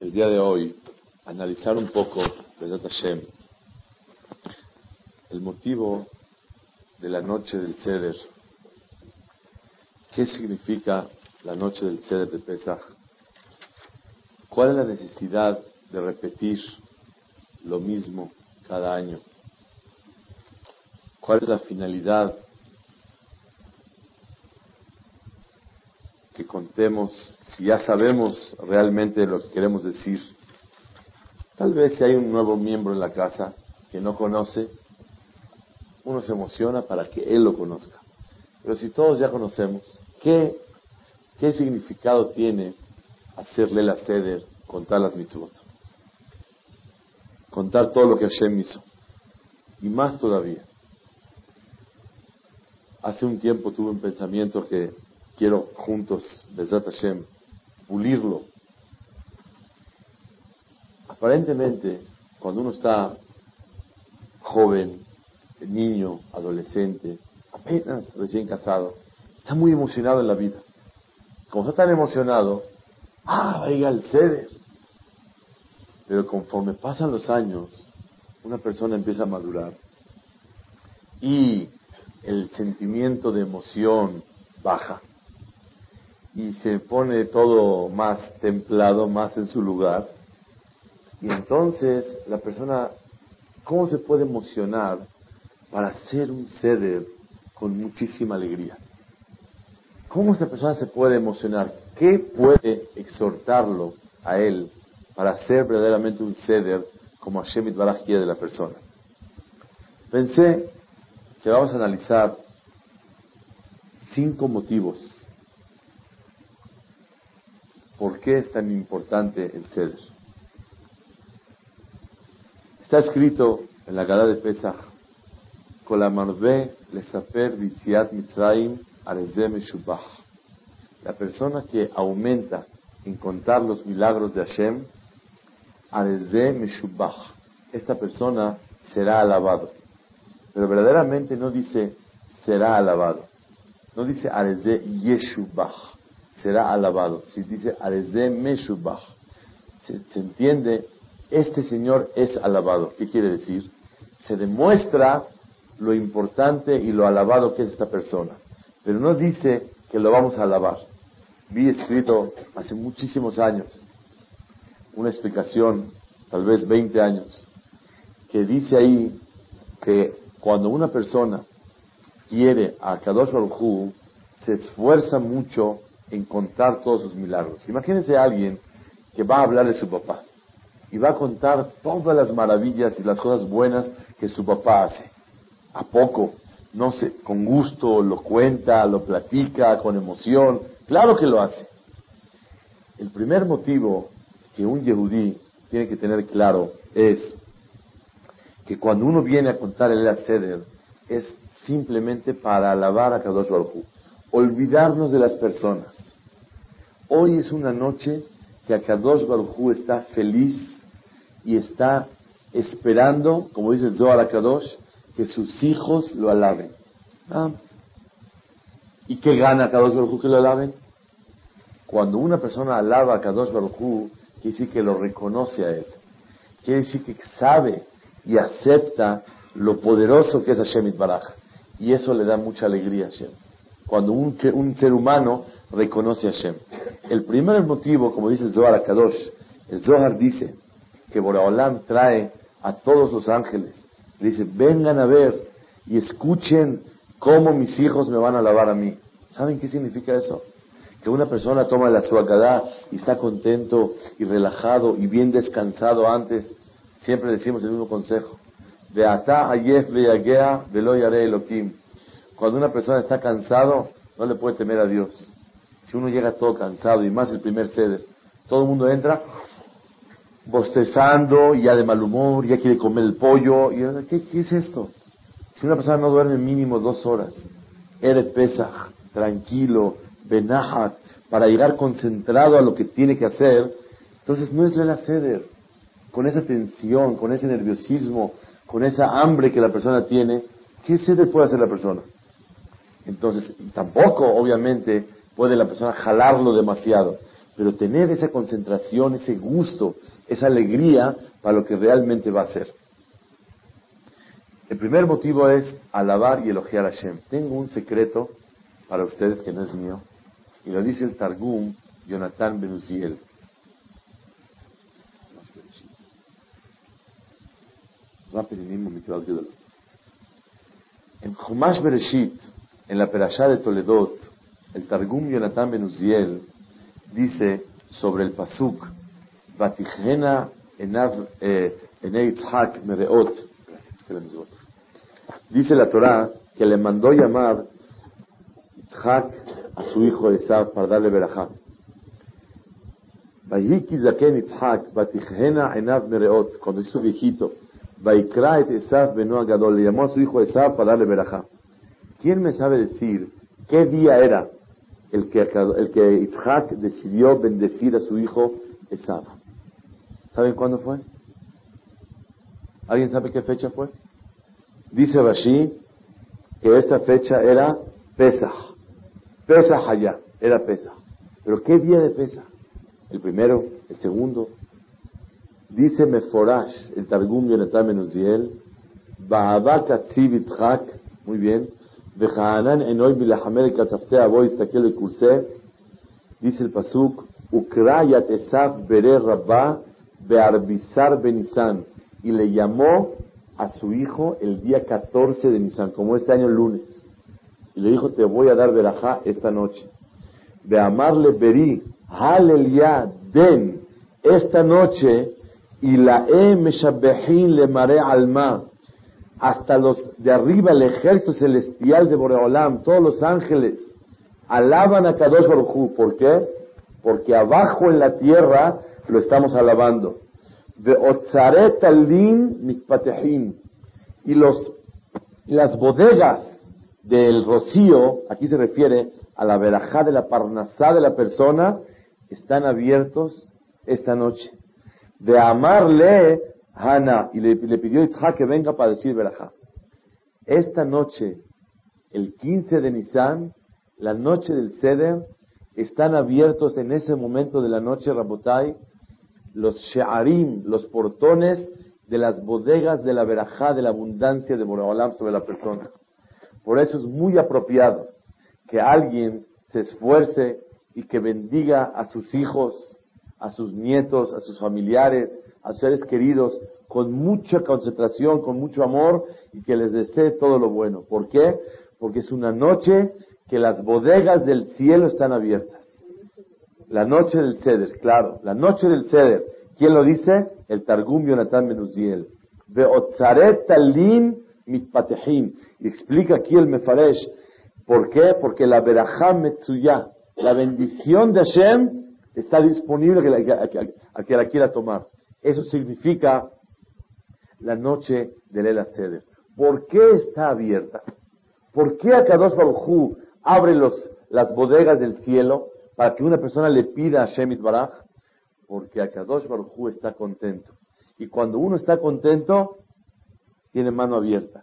el día de hoy analizar un poco, Hashem, el motivo de la noche del Ceder. ¿Qué significa la noche del Ceder de Pesach? ¿Cuál es la necesidad de repetir lo mismo cada año? ¿Cuál es la finalidad contemos, si ya sabemos realmente lo que queremos decir. Tal vez si hay un nuevo miembro en la casa que no conoce, uno se emociona para que él lo conozca. Pero si todos ya conocemos, ¿qué, qué significado tiene hacerle la ceder, contar las mitzvot? Contar todo lo que Hashem hizo. Y más todavía. Hace un tiempo tuve un pensamiento que quiero juntos, Bezat Hashem, pulirlo. Aparentemente, cuando uno está joven, niño, adolescente, apenas recién casado, está muy emocionado en la vida. Como está tan emocionado, ah, vaya el ceder. Pero conforme pasan los años, una persona empieza a madurar y el sentimiento de emoción baja y se pone todo más templado, más en su lugar. Y entonces la persona, ¿cómo se puede emocionar para hacer un ceder con muchísima alegría? ¿Cómo esa persona se puede emocionar? ¿Qué puede exhortarlo a él para hacer verdaderamente un ceder como Hashem Baraj de la persona? Pensé que vamos a analizar cinco motivos ¿Por qué es tan importante el ceder? Está escrito en la Gada de Pesach, La persona que aumenta en contar los milagros de Hashem. Esta persona será alabado. Pero verdaderamente no dice será alabado. No dice areze yeshubach será alabado. Si dice Arezé Meshubach, se, entiende, este Señor es alabado. ¿Qué quiere decir? Se demuestra lo importante y lo alabado que es esta persona. Pero no dice que lo vamos a alabar. Vi escrito hace muchísimos años una explicación, tal vez 20 años, que dice ahí que cuando una persona quiere a Kadosh Baruj se esfuerza mucho en contar todos sus milagros. Imagínense a alguien que va a hablar de su papá y va a contar todas las maravillas y las cosas buenas que su papá hace. ¿A poco? No sé, con gusto lo cuenta, lo platica, con emoción. Claro que lo hace. El primer motivo que un yehudí tiene que tener claro es que cuando uno viene a contar el Seder es simplemente para alabar a Kadosh Baruj olvidarnos de las personas. Hoy es una noche que Akadosh Baruj está feliz y está esperando, como dice Zohar Akadosh, que sus hijos lo alaben. ¿Y qué gana Akadosh Baruj que lo alaben? Cuando una persona alaba a Kadosh Baruj quiere decir que lo reconoce a él. Quiere decir que sabe y acepta lo poderoso que es Hashem Baraj. Y eso le da mucha alegría a Hashem cuando un, ser humano reconoce a Hashem. El primer motivo, como dice el Zohar Kadosh, el Zohar dice que Boraholam trae a todos los ángeles, dice, vengan a ver y escuchen cómo mis hijos me van a alabar a mí. ¿Saben qué significa eso? Que una persona toma la suakadá y está contento y relajado y bien descansado antes. Siempre decimos el mismo consejo. De ayef. Cuando una persona está cansado, no le puede temer a Dios. Si uno llega todo cansado, y más el primer ceder, todo el mundo entra bostezando, ya de mal humor, ya quiere comer el pollo. Y, ¿qué, ¿Qué es esto? Si una persona no duerme mínimo dos horas, eres pesaj, tranquilo, benahat, para llegar concentrado a lo que tiene que hacer, entonces no es la ceder. Con esa tensión, con ese nerviosismo, con esa hambre que la persona tiene, ¿qué ceder puede hacer la persona? Entonces, tampoco, obviamente, puede la persona jalarlo demasiado. pero tener esa concentración, ese gusto, esa alegría para lo que realmente va a ser. El primer motivo es alabar y elogiar a Hashem. Tengo un secreto para ustedes que no es mío, y lo dice el Targum Jonathan Benuziel. En Chumash Bereshit, en la Perashá de Toledot, el Targum Jonathan Benuziel dice sobre el Pasuk, Batijena enav eh, mereot. Dice la Torah que le mandó llamar a su hijo Esav para darle verajá. Cuando hizo viejito, le llamó a su hijo Esav para darle verajá. ¿Quién me sabe decir qué día era el que, el que Yitzhak decidió bendecir a su hijo Esav? ¿Saben cuándo fue? ¿Alguien sabe qué fecha fue? Dice Rashi que esta fecha era Pesach. Pesach allá, era Pesach. Pero ¿qué día de Pesach? El primero, el segundo. Dice Meforash, el Targum Yonatan Menuziel, Ba'ava Katziv Yitzhak, muy bien, Dice el Pasuk, y le llamó a su hijo el día 14 de Nisan, como este año lunes. Y le dijo, te voy a dar verajá esta noche. De amarle Beri, Halelia, Den, esta noche, y la le alma, hasta los de arriba, el ejército celestial de Boreolam, todos los ángeles, alaban a Kadosh Baruj ¿Por qué? Porque abajo en la tierra lo estamos alabando. De Otzaret Mikpatehim. Y los, las bodegas del rocío, aquí se refiere a la verajá de la parnasá de la persona, están abiertos esta noche. De amarle Hana, y le, pidió Itzhak que venga para decir verajá. Esta noche, el 15 de Nisan, la noche del Seder, están abiertos en ese momento de la noche, Rabotai, los she'arim, los portones de las bodegas de la verajá, de la abundancia de Boreolam sobre la persona. Por eso es muy apropiado que alguien se esfuerce y que bendiga a sus hijos, a sus nietos, a sus familiares, a sus seres queridos, con mucha concentración, con mucho amor y que les desee todo lo bueno. ¿Por qué? Porque es una noche que las bodegas del cielo están abiertas. La noche del Ceder, claro, la noche del Ceder. ¿Quién lo dice? El Targum Yonatan Menuziel. Talim mitpatehim. Y explica aquí el Mefaresh. ¿Por qué? Porque la Berajam Metsuya, la bendición de Hashem, está disponible a que la quiera tomar. Eso significa la noche del El Ceder. ¿Por qué está abierta? ¿Por qué Akadosh Baruj abre los, las bodegas del cielo para que una persona le pida a Shemit Baraj, porque Akadosh Baruj está contento. Y cuando uno está contento, tiene mano abierta.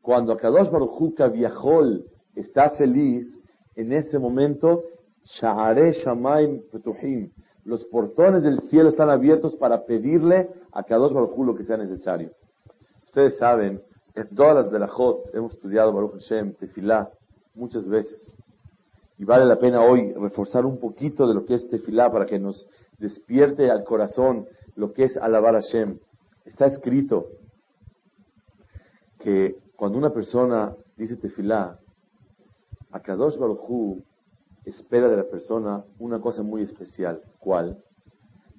Cuando Akadosh Baruj Kaviahol está feliz, en ese momento, Sha'are Shamaim Petuhim, los portones del cielo están abiertos para pedirle a Kadosh Baruj lo que sea necesario. Ustedes saben, en todas las Berajot hemos estudiado Baruch Hashem, Tefilá, muchas veces. Y vale la pena hoy reforzar un poquito de lo que es tefilá para que nos despierte al corazón lo que es alabar a Hashem. Está escrito que cuando una persona dice tefilá, a Kadosh Baruchu espera de la persona una cosa muy especial. ¿Cuál?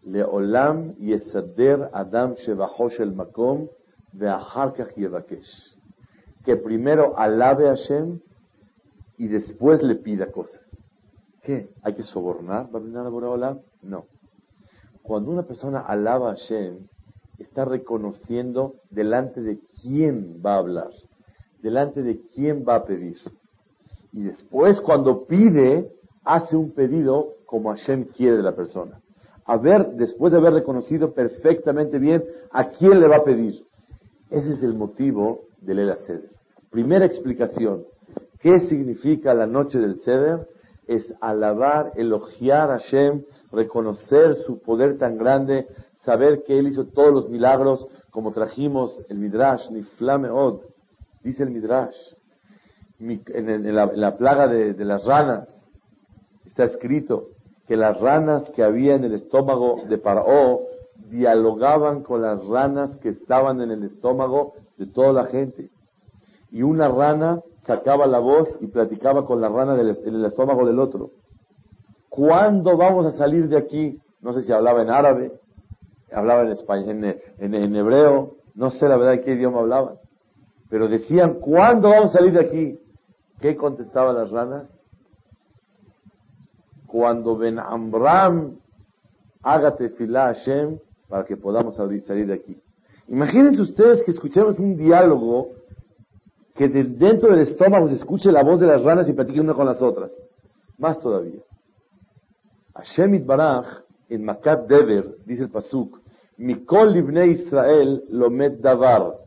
Leolam yesader Adam shevahosh el makom ve'aharkach yevakesh. Que primero alabe a Hashem y después le pida cosas. ¿Qué? ¿Hay que sobornar a Boreolam? No. Cuando una persona alaba a Hashem, está reconociendo delante de quién va a hablar, delante de quién va a pedir. Y después, cuando pide, hace un pedido como Hashem quiere de la persona. A ver, después de haber reconocido perfectamente bien a quién le va a pedir. Ese es el motivo del El Primera explicación. ¿Qué significa la noche del Seder? es alabar, elogiar a Hashem, reconocer su poder tan grande, saber que Él hizo todos los milagros, como trajimos el Midrash, ni Od, dice el Midrash, en, la, plaga de, de, las ranas, está escrito que las ranas que había en el estómago de Paró dialogaban con las ranas que estaban en el estómago de toda la gente. Y una rana sacaba la voz y platicaba con la rana del, en el estómago del otro. ¿Cuándo vamos a salir de aquí? No sé si hablaba en árabe, hablaba en, español, en, hebreo, no sé la verdad qué idioma hablaban. Pero decían, ¿cuándo vamos a salir de aquí? ¿Qué contestaban las ranas? Cuando Ben Amram haga tefilá Hashem para que podamos salir de aquí. Imagínense ustedes que escuchemos un diálogo que de dentro del estómago se escuche la voz de las ranas y platiquen una con las otras. Más todavía. Hashem Baraj, en Makat Dever, dice el Pasuk, Mikol Libne Israel Lomet Davar.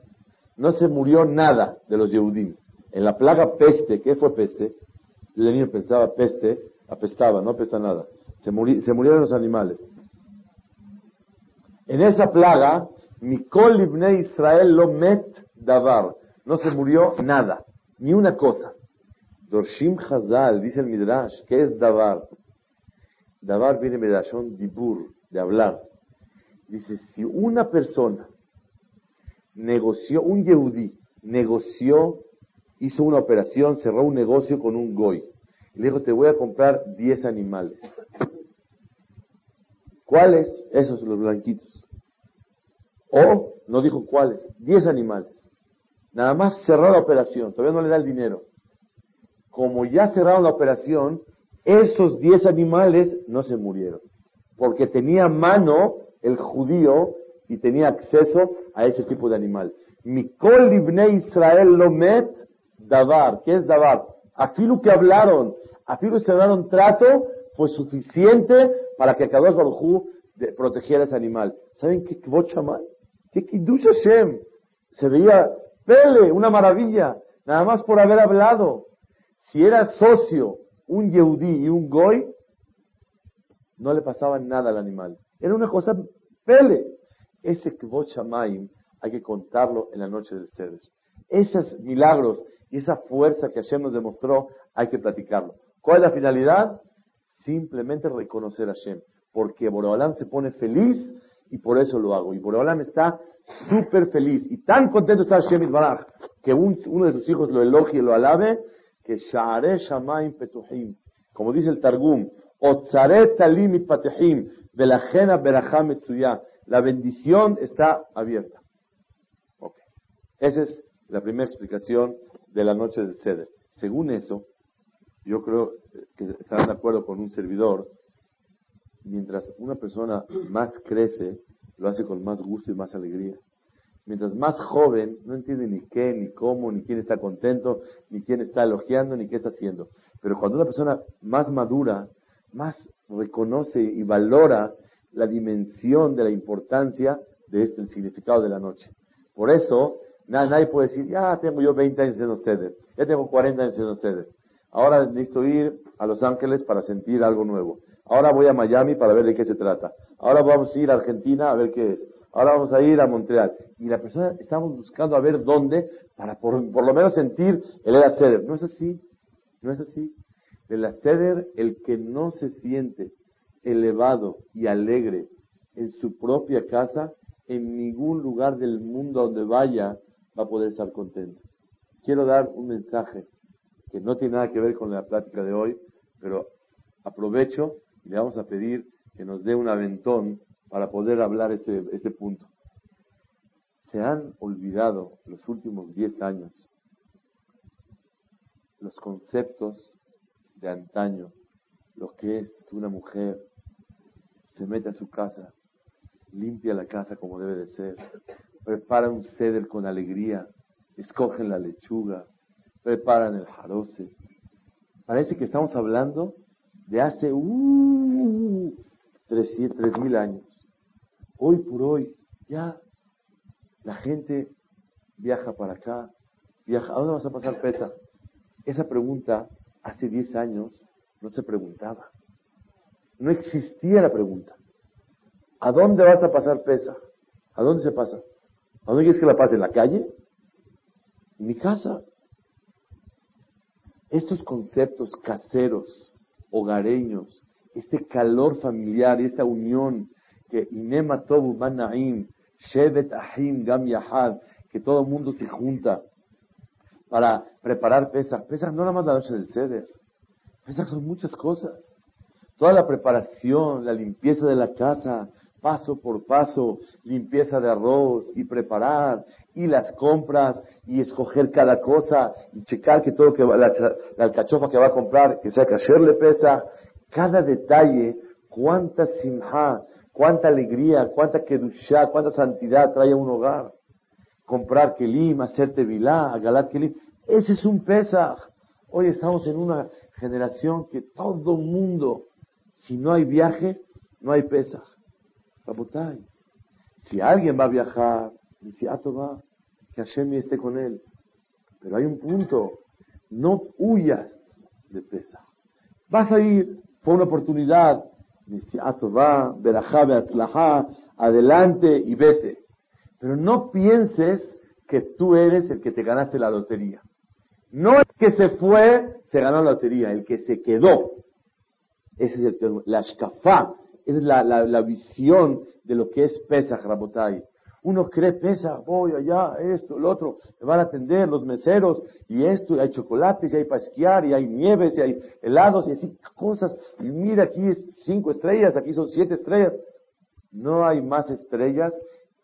No se murió nada de los Yehudim. En la plaga peste, ¿qué fue peste? El niño pensaba peste, apestaba, no apesta nada. Se, se murieron los animales. En esa plaga, Mikol Libne Israel Lomet Davar no se murió nada, ni una cosa. Dorshim Hazal, dice el Midrash, ¿qué es Davar? Davar viene de Dibur, de hablar. Dice, si una persona negoció, un Yehudí, negoció, hizo una operación, cerró un negocio con un Goy, y le dijo, te voy a comprar 10 animales. ¿Cuáles? Esos, los blanquitos. O, no dijo cuáles, 10 animales. Nada más cerró la operación, todavía no le da el dinero. Como ya cerraron la operación, esos 10 animales no se murieron, porque tenía mano el judío y tenía acceso a ese tipo de animal. Mikol Israel lo met davar. ¿Qué es davar? Afilu que hablaron, afilu cerraron trato, fue suficiente para que Kadosh Baruj protegiera ese animal. ¿Saben qué mal? ¿Qué kiddush Hashem? Se veía Pele, una maravilla, nada más por haber hablado. Si era socio, un Yehudí y un Goy, no le pasaba nada al animal. Era una cosa pele. Ese Kvot hay que contarlo en la noche del Seder. Esos milagros y esa fuerza que Hashem nos demostró, hay que platicarlo. ¿Cuál es la finalidad? Simplemente reconocer a Hashem. Porque Borobalán se pone feliz y por eso lo hago. Y Borobalán está súper feliz y tan contento está Shemit Baraj que uno de sus hijos lo elogie y lo alabe, que Shamaim como dice el Targum, Otzare Talim Patehim, Belajena Beracham Metsuya, la bendición está abierta. Okay. Esa es la primera explicación de la noche del Seder. Según eso, yo creo que estarán de acuerdo con un servidor, mientras una persona más crece, lo hace con más gusto y más alegría. Mientras más joven, no entiende ni qué, ni cómo, ni quién está contento, ni quién está elogiando, ni qué está haciendo. Pero cuando una persona más madura, más reconoce y valora la dimensión de la importancia de este, el significado de la noche. Por eso, nadie puede decir, ya tengo yo 20 años en ceder, ya tengo 40 años en ceder. Ahora necesito ir a Los Ángeles para sentir algo nuevo. Ahora voy a Miami para ver de qué se trata. Ahora vamos a ir a Argentina a ver qué es. Ahora vamos a ir a Montreal. Y la persona, estamos buscando a ver dónde para por, lo menos sentir el Ceder. No es así. No es así. El Ceder, el que no se siente elevado y alegre en su propia casa, en ningún lugar del mundo donde vaya va a poder estar contento. Quiero dar un mensaje que no tiene nada que ver con la plática de hoy, pero aprovecho y le vamos a pedir que nos dé un aventón para poder hablar ese, ese punto. Se han olvidado los últimos 10 años los conceptos de antaño, lo que es que una mujer se mete a su casa, limpia la casa como debe de ser, prepara un ceder con alegría, escogen la lechuga, preparan el jaroce. Parece que estamos hablando de hace uh, tres mil años. Hoy por hoy, ya la gente viaja para acá, viaja. ¿A dónde vas a pasar pesa? Esa pregunta hace 10 años no se preguntaba. No existía la pregunta. ¿A dónde vas a pasar pesa? ¿A dónde se pasa? ¿A dónde quieres que la pase? ¿En la calle? ¿En mi casa? Estos conceptos caseros, hogareños, este calor familiar, esta unión que Inema Tobu Manaim, Shevet Ahim Gam Yahad, que todo el mundo se junta para preparar pesas. Pesas no nada más la noche del ceder. Pesas son muchas cosas. Toda la preparación, la limpieza de la casa, paso por paso, limpieza de arroz y preparar, y las compras, y escoger cada cosa, y checar que todo que va, la, alcachofa que va a comprar, que sea que ayer le pesa, cada detalle, cuánta simha, cuánta alegría, cuánta kedushá, cuánta santidad trae a un hogar. Comprar kelim, hacer tevilá, galat kelim, ese es un pesaj. Hoy estamos en una generación que todo mundo, si no hay viaje, no hay pesaj. Si alguien va a viajar, ah, va, que Hashem esté con él. Pero hay un punto, no huyas de pesa. Vas a ir, fue una oportunidad, dice, ah, va, verajá, adelante y vete. Pero no pienses que tú eres el que te ganaste la lotería. No el que se fue se ganó la lotería, el que se quedó. Ese es el la shkafá, esa es la, la, visión de lo que es Pesach, Rabotai. Uno cree Pesach, voy allá, esto, lo otro, me van a atender los meseros, y esto, y hay chocolates, y hay para esquiar, y hay nieves, y hay helados, y así cosas. Y mira, aquí es cinco estrellas, aquí son siete estrellas. No hay más estrellas.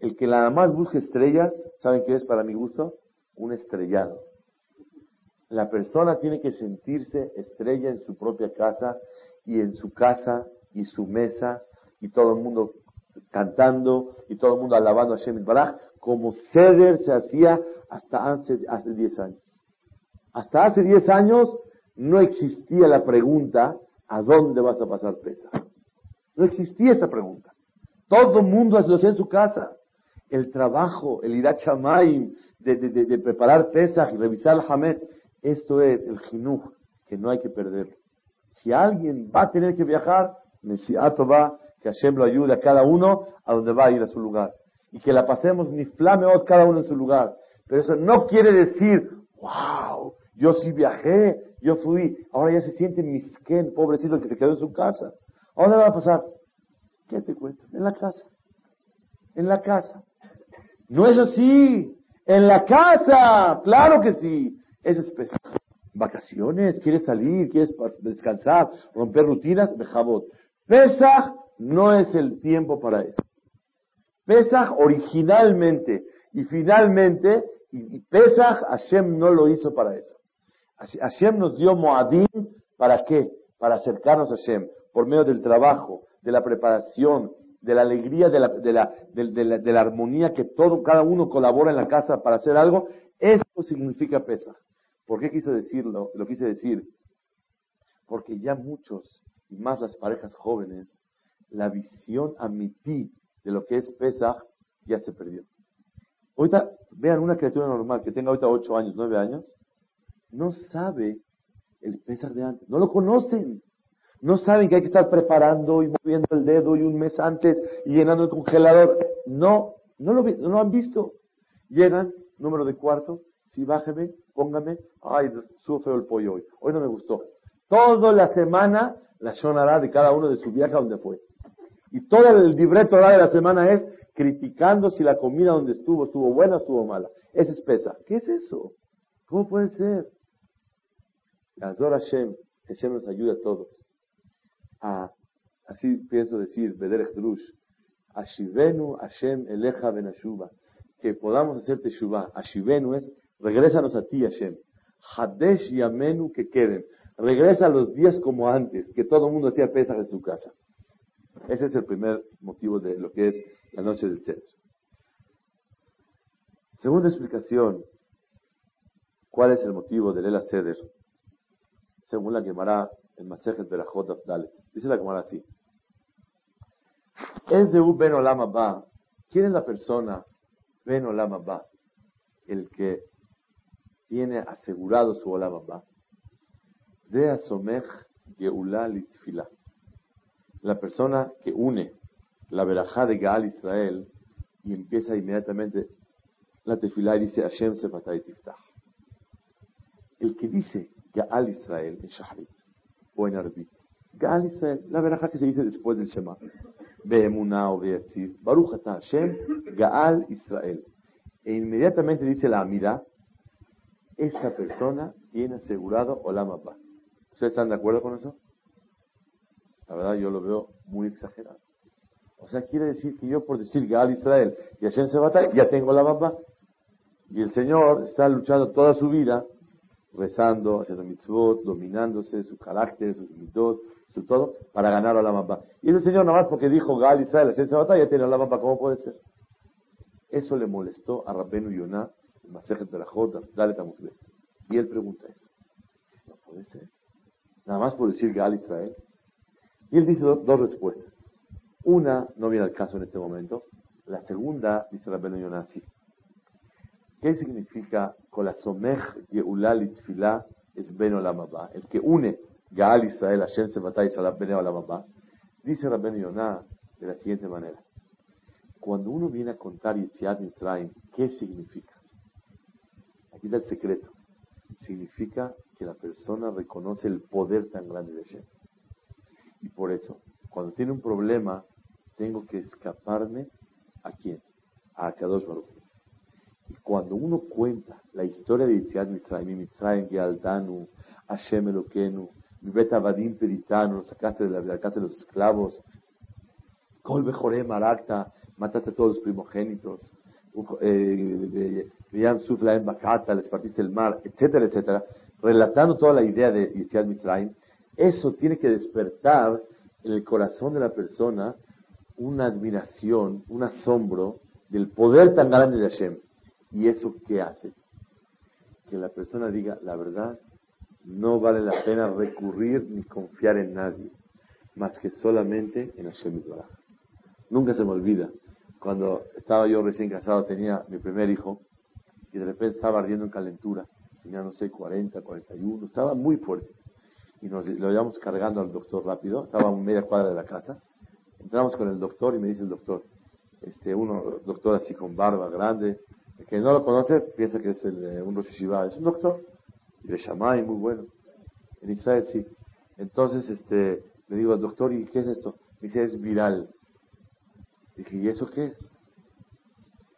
El que nada más busque estrellas, ¿saben qué es para mi gusto? Un estrellado. La persona tiene que sentirse estrella en su propia casa y en su casa y su mesa y todo el mundo cantando y todo el mundo alabando a Shem Baraj, como Ceder se hacía hasta hace, hace 10 años. Hasta hace 10 años no existía la pregunta ¿a dónde vas a pasar pesa? No existía esa pregunta. Todo el mundo lo hacía en su casa. El trabajo, el irat de, de, de, preparar pesas y revisar el hamet, esto es el jinuj, que no hay que perderlo. Si alguien va a tener que viajar, va, que Hashem lo ayude a cada uno a donde va a ir a su lugar. Y que la pasemos ni flameot cada uno en su lugar. Pero eso no quiere decir, wow, yo sí viajé, yo fui, ahora ya se siente misquén, pobrecito que se quedó en su casa. ¿A dónde va a pasar? ¿Qué te cuento? En la casa. En la casa. No es así. En la casa. Claro que sí. Es especial. Vacaciones, quieres salir, quieres descansar, romper rutinas, Bejabot. Pesach no es el tiempo para eso. Pesach originalmente y finalmente, y Pesach Hashem no lo hizo para eso. Hashem nos dio Moadim, ¿para qué? Para acercarnos a Hashem, por medio del trabajo, de la preparación, de la alegría, de la, de la, de la armonía que todo, cada uno colabora en la casa para hacer algo. Eso significa Pesach. ¿Por qué quise decirlo? Lo quise decir porque ya muchos, y más las parejas jóvenes, la visión a ti de lo que es Pesach ya se perdió. Ahorita, vean una criatura normal que tenga ahorita 8 años, 9 años, no sabe el Pesach de antes, no lo conocen. No saben que hay que estar preparando y moviendo el dedo y un mes antes y llenando el congelador. No, no lo, no lo han visto. Llegan, número de cuarto, sí, bájeme, póngame, ay, sufre el pollo hoy, hoy no me gustó. Toda la semana la shonará de cada uno de su viaje a donde fue. Y todo el libreto de la semana es criticando si la comida donde estuvo estuvo buena o estuvo mala. Es espesa. ¿Qué es eso? ¿Cómo puede ser? Azor Hashem, Hashem nos ayuda a todos. A, así pienso decir, Bederech Drush, Ashivenu Hashem Eleja Benashuba, que podamos hacer Teshuvah. Ashivenu es Regrésanos a ti, Hashem. Hadesh y Amenu que queden. Regresa a los días como antes, que todo el mundo hacía pesas en su casa. Ese es el primer motivo de lo que es la noche del centro. Segunda explicación, ¿cuál es el motivo del El Seder? Según la Gemara, el Masejet de la Dale. Dice la Gemara así. Es de un Ben Olama Ba. ¿Quién es la persona Ben Olama Ba? El que tiene asegurado su Olam De Asomech Geulá Litfila. La persona que une la verajá de Gaal Israel y empieza inmediatamente la tefilá y dice Hashem Sefatay Tiftah. El que dice Gaal Israel en Shahrit o en Arbit, Gaal Israel, la verajá que se dice después del Shema, Be'emunah o Be'etziv, Baruch Hashem, Gaal Israel. E inmediatamente dice la Amida, esa persona tiene asegurado Olam Abba. ¿Ustedes están de acuerdo con eso? La verdad yo lo veo muy exagerado. O sea, quiere decir que yo por decir Gaal Israel y Hashem Sebatay, ya tengo la Abba. Y el Señor está luchando toda su vida, rezando, haciendo mitzvot, dominándose, su carácter, sus mitzvot, su todo, para ganar a la Abba. Y el Señor nada más porque dijo Gaal Israel, Hashem Sebatay, ya tiene la Abba. ¿Cómo puede ser? Eso le molestó a Rabbenu Yonah, el Masejet Berajot, Dalet Y él pregunta eso. No puede ser. Nada más por decir Gal Israel. Y él dice dos respuestas. Una no viene al caso en este momento. La segunda, dice Rabbenu Yonah, sí. ¿Qué significa Kolasomech Geulal Itzfilah es Ben Olamabá? El que une Gaal Israel, Hashem Sebatay Salah Ben Olamabá. Dice Rabbenu Yonah de la siguiente manera. Cuando uno viene a contar Yitziat Mitzrayim, ¿qué significa? Aquí está el secreto. Significa que la persona reconoce el poder tan grande de Hashem. Y por eso, cuando tiene un problema, tengo que escaparme a quién? A Akadosh Baruch. Y cuando uno cuenta la historia de Yitziat Mitzrayim, Mitzrayim Gealdanu, Hashem Elokenu, Mibet Avadim Peritano, sacaste de la sacaste de los esclavos, Kol Bejorem Arakta, mataste a todos los primogénitos, eh, en Bakata, les partiste el mar, etcétera, etcétera, relatando toda la idea de Yitziat Mitzrayim, eso tiene que despertar en el corazón de la persona una admiración, un asombro del poder tan grande de Hashem. ¿Y eso qué hace? Que la persona diga, la verdad, no vale la pena recurrir ni confiar en nadie, más que solamente en Hashem Nunca se me olvida cuando estaba yo recién casado, tenía mi primer hijo, y de repente estaba ardiendo en calentura, tenía, no sé, 40, 41, estaba muy fuerte. Y nos lo llevamos cargando al doctor rápido, estaba a media cuadra de la casa. Entramos con el doctor y me dice el doctor, este, uno, doctor así con barba grande, que no lo conoce, piensa que es el, eh, un Rosh es un doctor, y de Shamay, muy bueno. En Israel sí. Entonces, este, le digo al doctor, ¿y qué es esto? Me dice, es viral. Dije, ¿y eso qué es?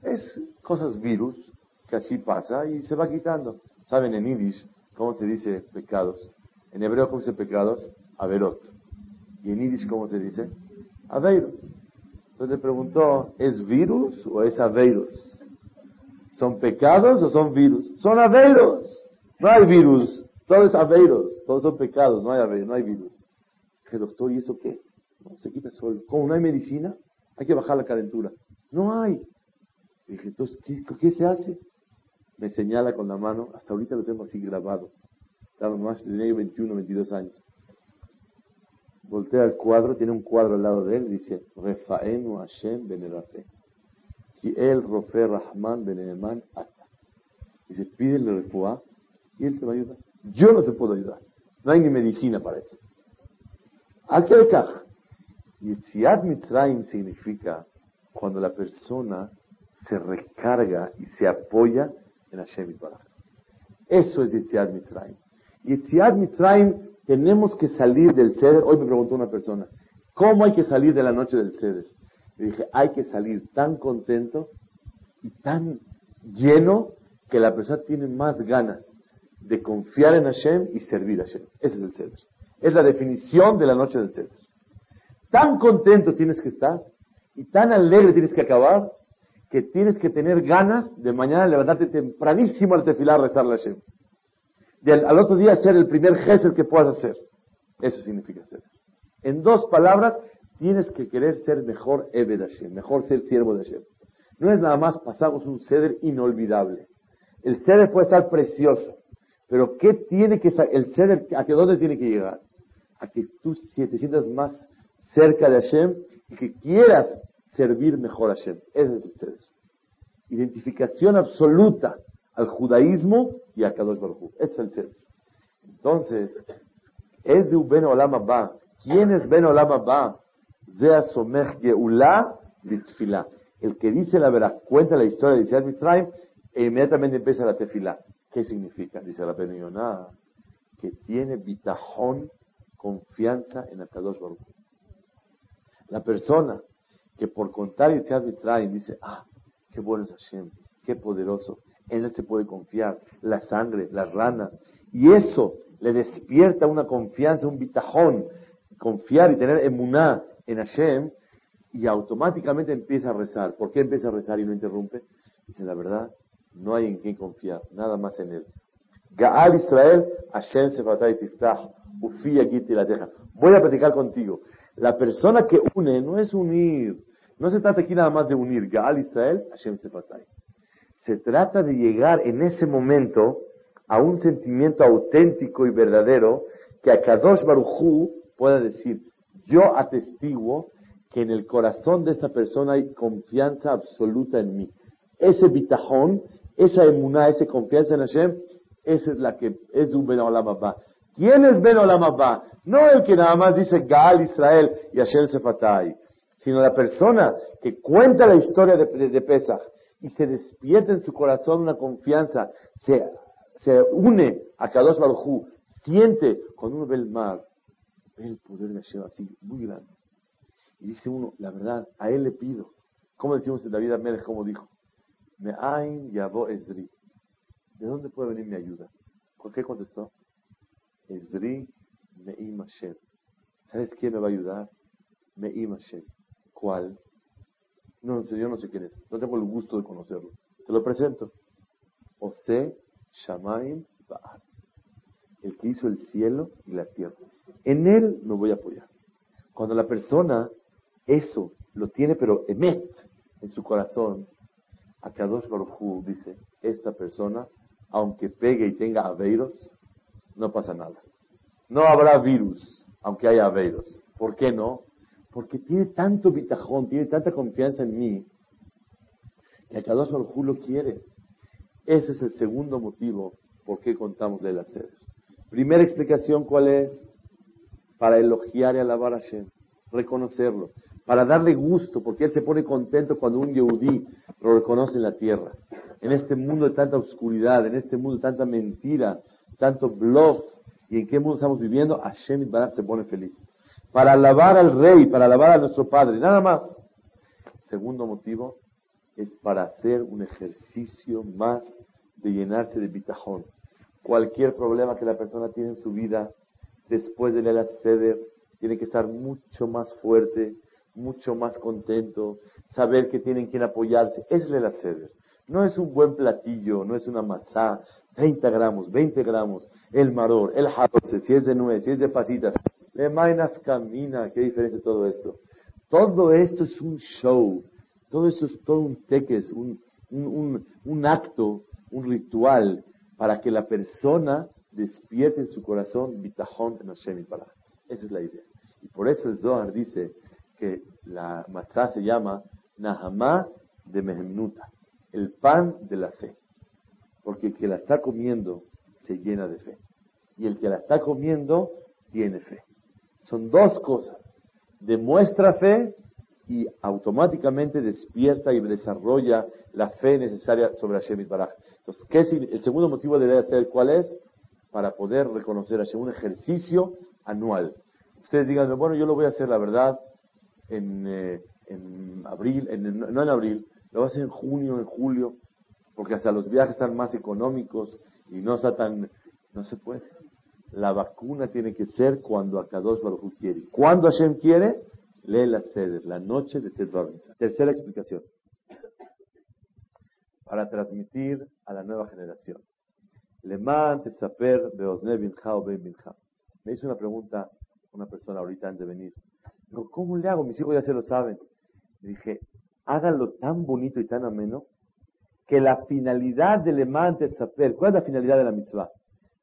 Es cosas virus, que así pasa y se va quitando. ¿Saben en Yiddish cómo se dice pecados? En hebreo, ¿cómo se dice pecados? Averot. ¿Y en Yiddish cómo se dice? Aveiros. Entonces le preguntó, ¿es virus o es aveiros? ¿Son pecados o son virus? Son aveiros. No hay virus. Todo es aveiros. Todos son pecados. No hay aveiros, no hay virus. Dije, doctor, ¿y eso qué? No, se quita solo. ¿Cómo no hay medicina? Hay que bajar la calentura. No hay. Dije, entonces, ¿qué, se hace? Me señala con la mano, hasta ahorita lo tengo así grabado. Estaba más, tenía 21, 22 años. Voltea el cuadro, tiene un cuadro al lado de él, dice, Refaenu Hashem benerafe. Ki el rofe Rahman beneman ata. Dice, pídele refuá y él te va a ayudar. Yo no te puedo ayudar. No hay ni medicina para eso. ¿A qué caja? Yitziat Mitzrayim significa cuando la persona se recarga y se apoya en Hashem Yitbaraj. Eso es Yitziat Mitzrayim. Yitziat Mitzrayim tenemos que salir del ceder. Hoy me preguntó una persona, ¿cómo hay que salir de la noche del ceder? Le dije, hay que salir tan contento y tan lleno que la persona tiene más ganas de confiar en Hashem y servir a Hashem. Ese es el ceder. Es la definición de la noche del ceder. Tan contento tienes que estar y tan alegre tienes que acabar que tienes que tener ganas de mañana levantarte tempranísimo al tefilar a rezarle a Hashem. al, otro día ser el primer jefe que puedas hacer. Eso significa ser. En dos palabras, tienes que querer ser mejor Ebed Hashem, mejor ser siervo de Hashem. No es nada más pasamos un ceder inolvidable. El ceder puede estar precioso, pero ¿qué tiene que el ceder a qué dónde tiene que llegar? A que tú te sientas más cerca de Hashem y que quieras servir mejor a Hashem. Ese es el ser. Identificación absoluta al judaísmo y a Kadosh Baruj Ese es el ser. Entonces, es de Ben Olam Abba. ¿Quién es Ben Olam Abba? Zea Somech Geula Bitfila. El que dice la verdad, cuenta la historia de Israel Mitzrayim e inmediatamente empieza la tefila. ¿Qué significa? Dice la Yonah, que tiene bitajón, confianza en Akadosh Baruch. La persona que por contar Yitzhak Mitzrayim dice, ah, qué bueno es Hashem, qué poderoso, en él se puede confiar, la sangre, las ranas, y eso le despierta una confianza, un bitajón, confiar y tener emuná en Hashem, y automáticamente empieza a rezar. ¿Por qué empieza a rezar y no interrumpe? Dice la verdad, no hay en quien confiar, nada más en él. Gaal Israel, Hashem Sefatay Tiftah, deja. Voy a platicar contigo. La persona que une no es unir. No se trata aquí nada más de unir. Gaal Israel, Hashem Sefatay. Se trata de llegar en ese momento a un sentimiento auténtico y verdadero que a Kadosh Baruchu pueda decir, yo atestiguo que en el corazón de esta persona hay confianza absoluta en mí. Ese bitajón, esa emuná, esa confianza en Hashem, esa es la que es un Ben ¿Quién es Ben Olam No el que nada más dice Gaal Israel y Hashem Sefatai, sino la persona que cuenta la historia de, Pesach y se despierta en su corazón una confianza, se, se une a Kadosh Baruj siente cuando uno ve el mar, ve el poder de Hashem así, muy grande. Y dice uno, la verdad, a él le pido. ¿Cómo decimos en David Amélez, como dijo? Me ain yabo esri. ¿De dónde puede venir mi ayuda? ¿Por qué contestó? Esri Me'im Hashem. ¿Sabes quién me va a ayudar? Me'im Hashem. ¿Cuál? No, no yo no sé quién es. No tengo el gusto de conocerlo. Te lo presento. Ose Shamaim. El que hizo el cielo y la tierra. En él me voy a apoyar. Cuando la persona eso lo tiene, pero emet en su corazón, a Kadosh Baruj dice, esta persona aunque pegue y tenga aveiros, no pasa nada. No habrá virus, aunque haya aveiros. ¿Por qué no? Porque tiene tanto bitajón, tiene tanta confianza en mí, que Akadosh Baruj lo quiere. Ese es el segundo motivo por qué contamos de la sed. Primera explicación, ¿cuál es? Para elogiar y alabar a Hashem, reconocerlo, para darle gusto, porque él se pone contento cuando un yehudí lo reconoce en la tierra en este mundo de tanta oscuridad, en este mundo de tanta mentira, tanto bluff, y en qué mundo estamos viviendo, Hashem se pone feliz. Para alabar al rey, para alabar a nuestro padre, nada más. Segundo motivo es para hacer un ejercicio más de llenarse de bitajón. Cualquier problema que la persona tiene en su vida, después de leer ceder, tiene que estar mucho más fuerte, mucho más contento, saber que tienen quien apoyarse. Es el ceder. No es un buen platillo, no es una matzá, 30 gramos, 20 gramos, el maror, el jarose, si es de nuez, si es de pasitas, le mainas camina, qué diferente todo esto. Todo esto es un show, todo esto es todo un teques, un, un, un, acto, un ritual, para que la persona despierte en su corazón bitajón en Hashem. Esa es la idea. Y por eso el Zohar dice que la matzá se llama Nahamá de Mehemnuta el pan de la fe. Porque el que la está comiendo se llena de fe. Y el que la está comiendo tiene fe. Son dos cosas. Demuestra fe y automáticamente despierta y desarrolla la fe necesaria sobre Hashem Baraj. Entonces, ¿qué es el segundo motivo debe ser cuál es? Para poder reconocer Hashem, un ejercicio anual. Ustedes digan, bueno, yo lo voy a hacer, la verdad, en, eh, abril, no en abril, lo va a hacer en junio, en julio, porque hasta los viajes están más económicos y no está tan, no se puede. La vacuna tiene que ser cuando Akadosh Baruj quiere. Cuando Hashem quiere, lee la sede, la noche de Ted Tercera explicación. Para transmitir a la nueva generación. Leman Tesaper Beosne Binja o Me hizo una pregunta una persona ahorita antes de venir. ¿cómo le hago? Mis hijos ya se lo saben. Le dije, háganlo tan bonito y tan ameno que la finalidad del emante saber, ¿cuál es la finalidad de la mitzvah?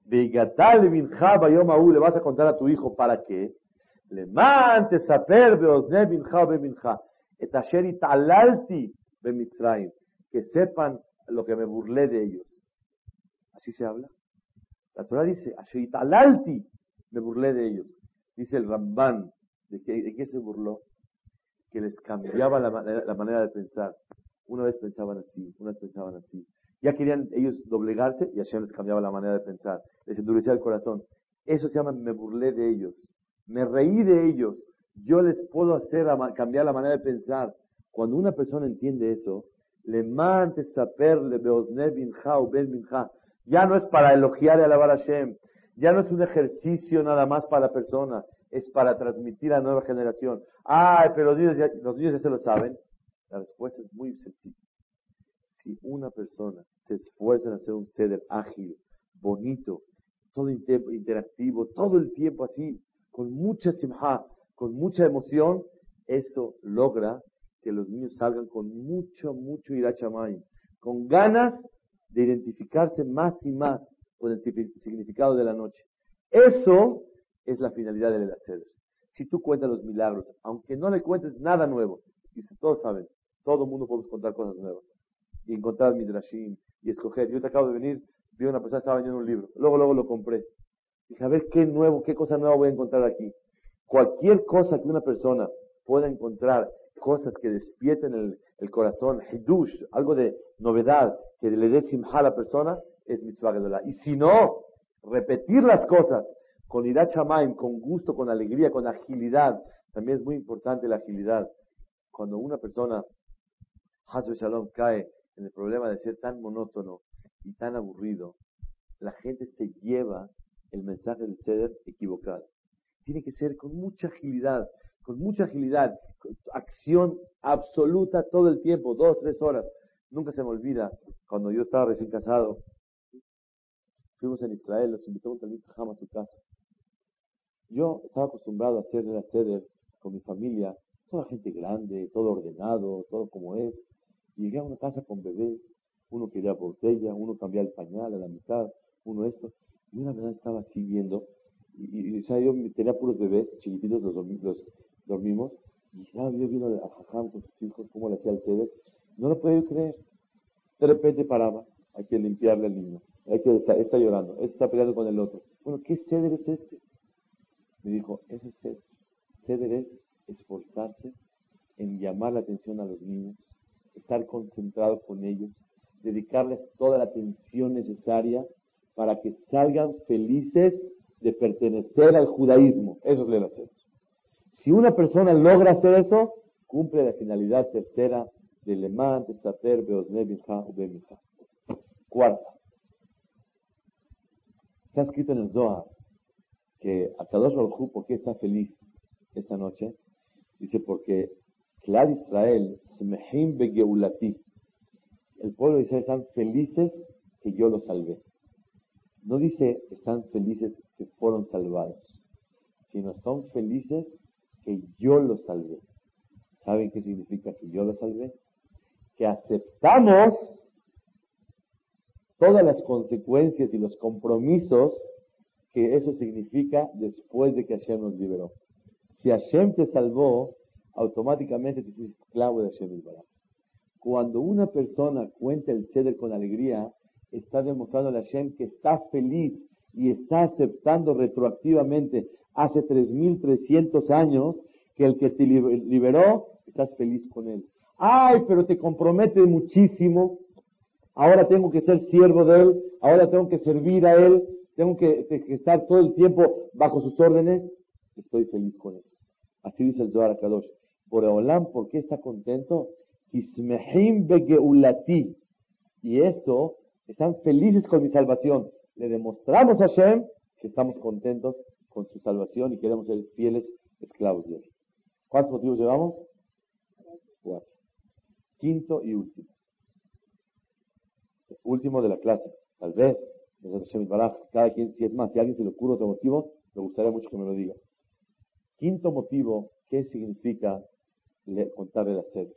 le vas a contar a tu hijo para qué? Le mante saper beozne binja beminja. Et asher italalti bemitzrayim. Que sepan lo que me burlé de ellos. Así se habla. La Torah dice, asher italalti me burlé de ellos. Dice el Ramban, ¿de qué, se burló? Que les cambiaba la, manera de pensar. Una vez pensaban así, una vez pensaban así. Ya querían ellos doblegarse y Hashem les cambiaba la manera de pensar. Les endurecía el corazón. Eso se llama me burlé de ellos. Me reí de ellos. Yo les puedo hacer cambiar la manera de pensar. Cuando una persona entiende eso, le mante saper le binja o. Ya no es para elogiar y alabar a Hashem. Ya no es un ejercicio nada más para la persona. Es para transmitir a la nueva generación. Ay, pero los niños ya, los niños ya se lo saben. La respuesta es muy sencilla. Si una persona se esfuerza en hacer un ceder ágil, bonito, todo interactivo, todo el tiempo así, con mucha simha, con mucha emoción, eso logra que los niños salgan con mucho, mucho irachamay, con ganas de identificarse más y más con el significado de la noche. Eso es la finalidad del hacer. Si tú cuentas los milagros, aunque no le cuentes nada nuevo, y todos saben, todo el mundo puede contar cosas nuevas, y encontrar midrashim, y escoger. Yo te acabo de venir, vi una persona que estaba vendiendo un libro, luego, luego lo compré. Dije, a ver qué nuevo, qué cosa nueva voy a encontrar aquí. Cualquier cosa que una persona pueda encontrar cosas que despierten el, el corazón, hidush, algo de novedad, que le dé simha a la persona, es mitzvah gedolah. Y si no, repetir las cosas con irat con gusto, con alegría, con agilidad. También es muy importante la agilidad. Cuando una persona, Hazbe Shalom, cae en el problema de ser tan monótono y tan aburrido, la gente se lleva el mensaje del ceder equivocado. Tiene que ser con mucha agilidad, con mucha agilidad, acción absoluta todo el tiempo, dos, tres horas. Nunca se me olvida, cuando yo estaba recién casado, fuimos en Israel, los invitó un talmud a su casa. Yo estaba acostumbrado a hacer la sede con mi familia, toda gente grande, todo ordenado, todo como es. Llegué a una casa con bebés, uno quería botella, uno cambiaba el pañal a la mitad, uno esto. Y una vez estaba así viendo, y, o sea, yo tenía puros bebés chiquititos, los, los dormimos, y estaba yo viendo a Jajam con sus hijos, cómo le hacía el ceder. No lo podía creer. De repente paraba, hay que limpiarle al niño, hay que está, está llorando, este está peleando con el otro. Bueno, ¿qué ceder es este? Me dijo, ese es ceder. Ceder es esforzarse en llamar la atención a los niños, estar concentrado con ellos, dedicarles toda la atención necesaria para que salgan felices de pertenecer al judaísmo. Eso es lo que Si una persona logra hacer eso, cumple la finalidad tercera de Lemán, Testater, Beosne, o Beminja. Cuarta. Está escrito en el Zohar que Akadosh Baruj ¿por qué está feliz esta noche? Dice, porque Clar Israel, Smehim Begeulati, el pueblo de Israel están felices que yo los salvé. No dice están felices que fueron salvados, sino son felices que yo los salvé. ¿Saben qué significa que yo los salvé? Que aceptamos todas las consecuencias y los compromisos que eso significa después de que Hashem nos liberó. Si Hashem te salvó, automáticamente te hiciste esclavo de Hashem Cuando una persona cuenta el ceder con alegría, está demostrando a Hashem que está feliz y está aceptando retroactivamente hace 3.300 años que el que te liberó, estás feliz con él. Ay, pero te compromete muchísimo. Ahora tengo que ser siervo de él, ahora tengo que servir a él, tengo que, estar todo el tiempo bajo sus órdenes. Estoy feliz con eso. Así dice el Zohar. Por Olam, ¿por qué está contento? Y eso, están felices con mi salvación. Le demostramos a Hashem que estamos contentos con su salvación y queremos ser fieles esclavos de él. ¿Cuántos motivos llevamos? Cuatro. Quinto y último. Último de la clase. Tal vez, cada quien, si es más, si alguien se le ocurre otro motivo, me gustaría mucho que me lo diga. Quinto motivo, ¿qué significa contarle las sedes?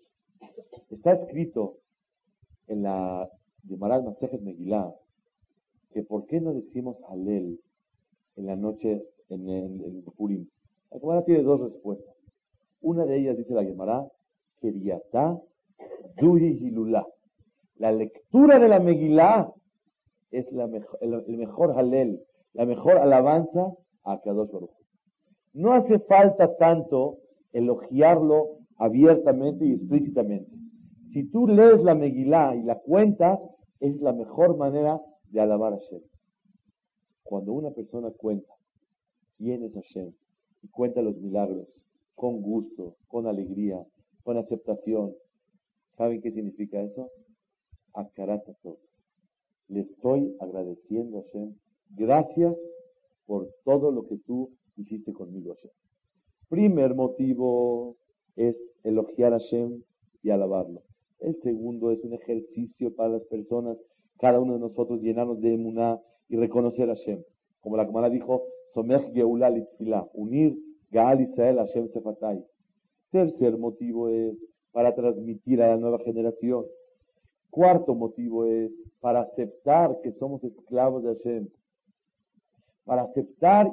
Está escrito en la Gemara Masejet Megillah que por qué no decimos Halel en la noche en el, Purim. La Gemara tiene dos respuestas. Una de ellas dice la Gemara, Keriatá Zuhi Hilulá. La lectura de la Megillah es la el, mejor Halel, la mejor alabanza a Kadosh Baruj. No hace falta tanto elogiarlo abiertamente y explícitamente. Si tú lees la Megilá y la cuentas, es la mejor manera de alabar a Hashem. Cuando una persona cuenta quién es Hashem y cuenta los milagros con gusto, con alegría, con aceptación, ¿saben qué significa eso? todo. Le estoy agradeciendo a Hashem. Gracias por todo lo que tú hiciste conmigo, Hashem. Primer motivo es elogiar a Hashem y alabarlo. El segundo es un ejercicio para las personas, cada uno de nosotros llenarnos de emuná y reconocer a Hashem. Como la Kamala dijo, Somech Geulá unir Gaal Israel Hashem Sefatay. Tercer motivo es para transmitir a la nueva generación. Cuarto motivo es para aceptar que somos esclavos de Hashem. Para aceptar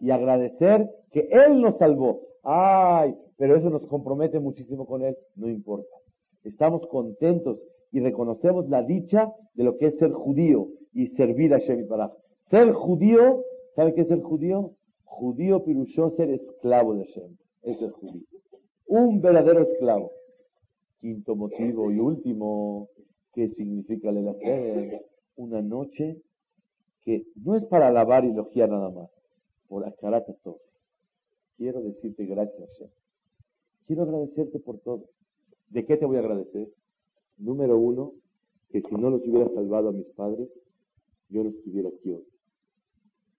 y agradecer que Él nos salvó. Ay, pero eso nos compromete muchísimo con Él. No importa. Estamos contentos y reconocemos la dicha de lo que es ser judío y servir a Hashem Baraj. Ser judío, ¿sabe qué es ser judío? Judío pirushó ser esclavo de Hashem. Es el judío. Un verdadero esclavo. Quinto motivo y último, ¿qué significa el hacer? Una noche que no es para alabar y elogiar nada más, por todo. Quiero decirte gracias, Hashem. Quiero agradecerte por todo. ¿De qué te voy a agradecer? Número uno, que si no los hubiera salvado a mis padres, yo no estuviera aquí hoy.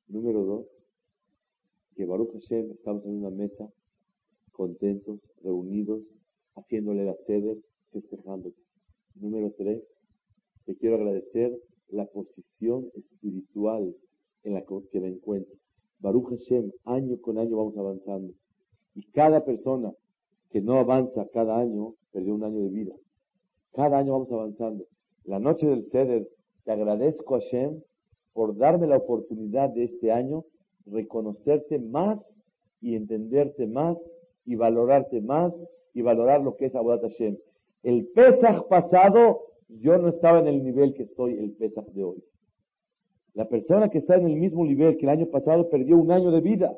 Número dos, que Baruch Hashem estamos en una mesa, contentos, reunidos, haciéndole la sede, festejándote. Número tres, te quiero agradecer la posición espiritual en la que me encuentro. Baruch Hashem, año con año vamos avanzando. Y cada persona que no avanza cada año, perdió un año de vida. Cada año vamos avanzando. La noche del Seder, te agradezco a Hashem por darme la oportunidad de este año reconocerte más y entenderte más y valorarte más y valorar lo que es Abodat Hashem. El Pesach pasado, yo no estaba en el nivel que estoy el Pesach de hoy. La persona que está en el mismo nivel que el año pasado perdió un año de vida.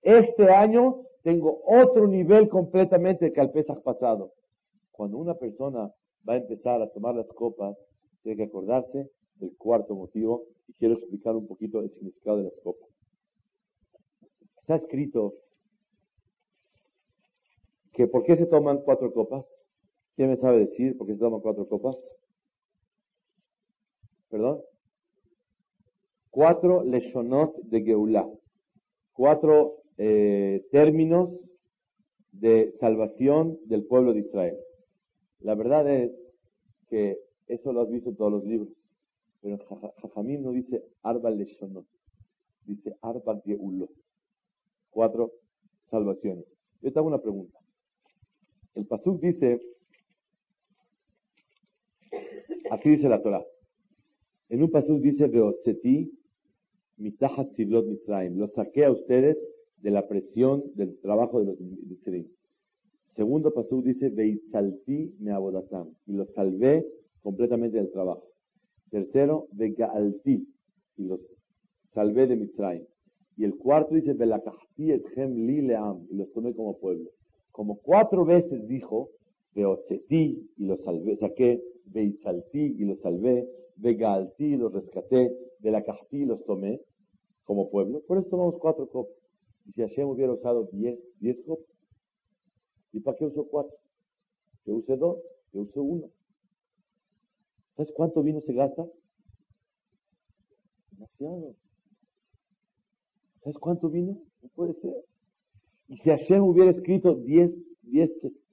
Este año tengo otro nivel completamente que al Pesach pasado. Cuando una persona va a empezar a tomar las copas, tiene que acordarse del cuarto motivo y quiero explicar un poquito el significado de las copas. Está escrito que ¿por qué se toman cuatro copas? ¿Quién me sabe decir por qué se toman cuatro copas? ¿Perdón? Cuatro leshonot de Geulah. Cuatro eh, términos de salvación del pueblo de Israel. La verdad es que eso lo has visto en todos los libros, pero Jajamín no dice Arba Leshonot, dice Arba Geulo. Cuatro salvaciones. Yo te hago una pregunta. El Pasuk dice, así dice la Torah. En un Pasuk dice, mitahat siblot mitzrayim. Lo saqué a ustedes de la presión del trabajo de los Mitzrim. Segundo paso dice, Veitzalti me abodatam, y los salvé completamente del trabajo. Tercero, Vegaalti, y los salvé de Mitzrayim. Y el cuarto dice, Velakahti etchem li leam, y los tomé como pueblo. Como cuatro veces dijo, Veotzeti, y los salvé, saqué, Veitzalti, y los salvé, Vegaalti, y los rescaté, Velakahti, y los tomé como pueblo. Por eso tomamos cuatro copas. Y si Hashem hubiera usado 10, 10 copas, ¿y para qué usó cuatro? Que use dos, que use uno. ¿Sabes cuánto vino se gasta? Demasiado. ¿Sabes cuánto vino? No puede ser. Y si Hashem hubiera escrito 10, 10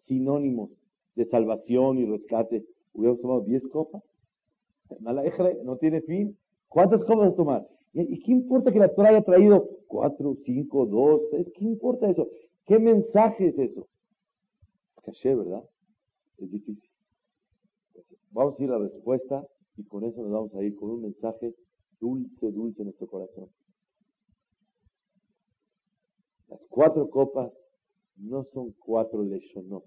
sinónimos de salvación y rescate, hubiéramos tomado 10 copas. No tiene fin. ¿Cuántas copas tomar? ¿Y qué importa que la Torah haya traído cuatro, cinco, dos? ¿Qué importa eso? ¿Qué mensaje es eso? Es caché, ¿verdad? Es difícil. Vamos a ir a la respuesta y con eso nos vamos a ir con un mensaje dulce, dulce en nuestro corazón. Las cuatro copas no son cuatro leshonot,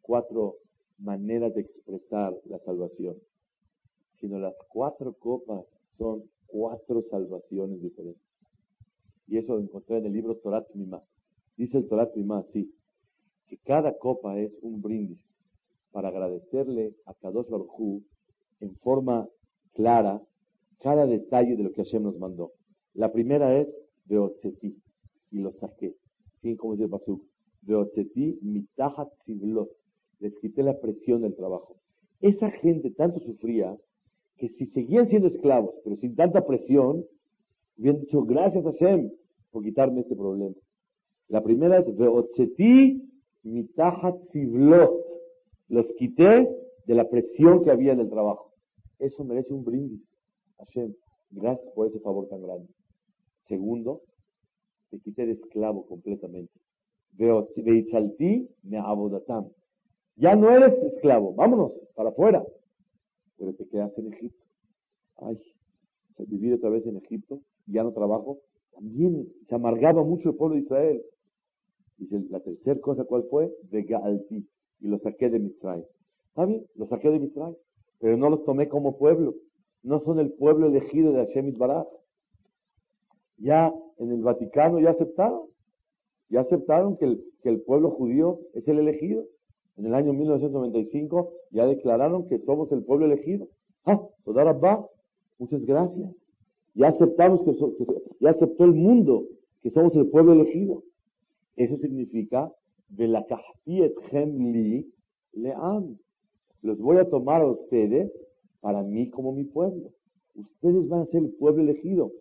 cuatro maneras de expresar la salvación, sino las cuatro copas son cuatro salvaciones diferentes. Y eso lo encontré en el libro Torat Mima. Dice el Torat Mima así, que cada copa es un brindis para agradecerle a Kadosh Baruj en forma clara cada detalle de lo que Hashem nos mandó. La primera es Beotzeti, y lo saqué. Fíjense cómo dice el Pasuk. Beotzeti mitahat tzivlot. Les quité la presión del trabajo. Esa gente tanto sufría que si seguían siendo esclavos, pero sin tanta presión, hubieran dicho gracias a Hashem por quitarme este problema. La primera es Beotzeti mitahat tzivlot. Los quité de la presión que había en el trabajo. Eso merece un brindis. Hashem, gracias por ese favor tan grande. Segundo, te quité de esclavo completamente. Veo, me abodatam. Ya no eres esclavo, vámonos, para afuera. Pero te quedas en Egipto. Ay, vivir otra vez en Egipto, ya no trabajo. También se amargaba mucho el pueblo de Israel. Dice, la tercera cosa, ¿cuál fue? De Gaalti. Y lo saqué de Mitzray. ¿Está bien? Lo saqué de Mitzray. Pero no los tomé como pueblo. No son el pueblo elegido de Hashem Baraj. Ya en el Vaticano ya aceptaron. Ya aceptaron que el, que el pueblo judío es el elegido. En el año 1995 ya declararon que somos el pueblo elegido. Ah, Rabba, muchas gracias. Ya aceptamos que, ya aceptó el mundo que somos el pueblo elegido. Eso significa li leam. Los voy a tomar a ustedes para mí como mi pueblo. Ustedes van a ser el pueblo elegido.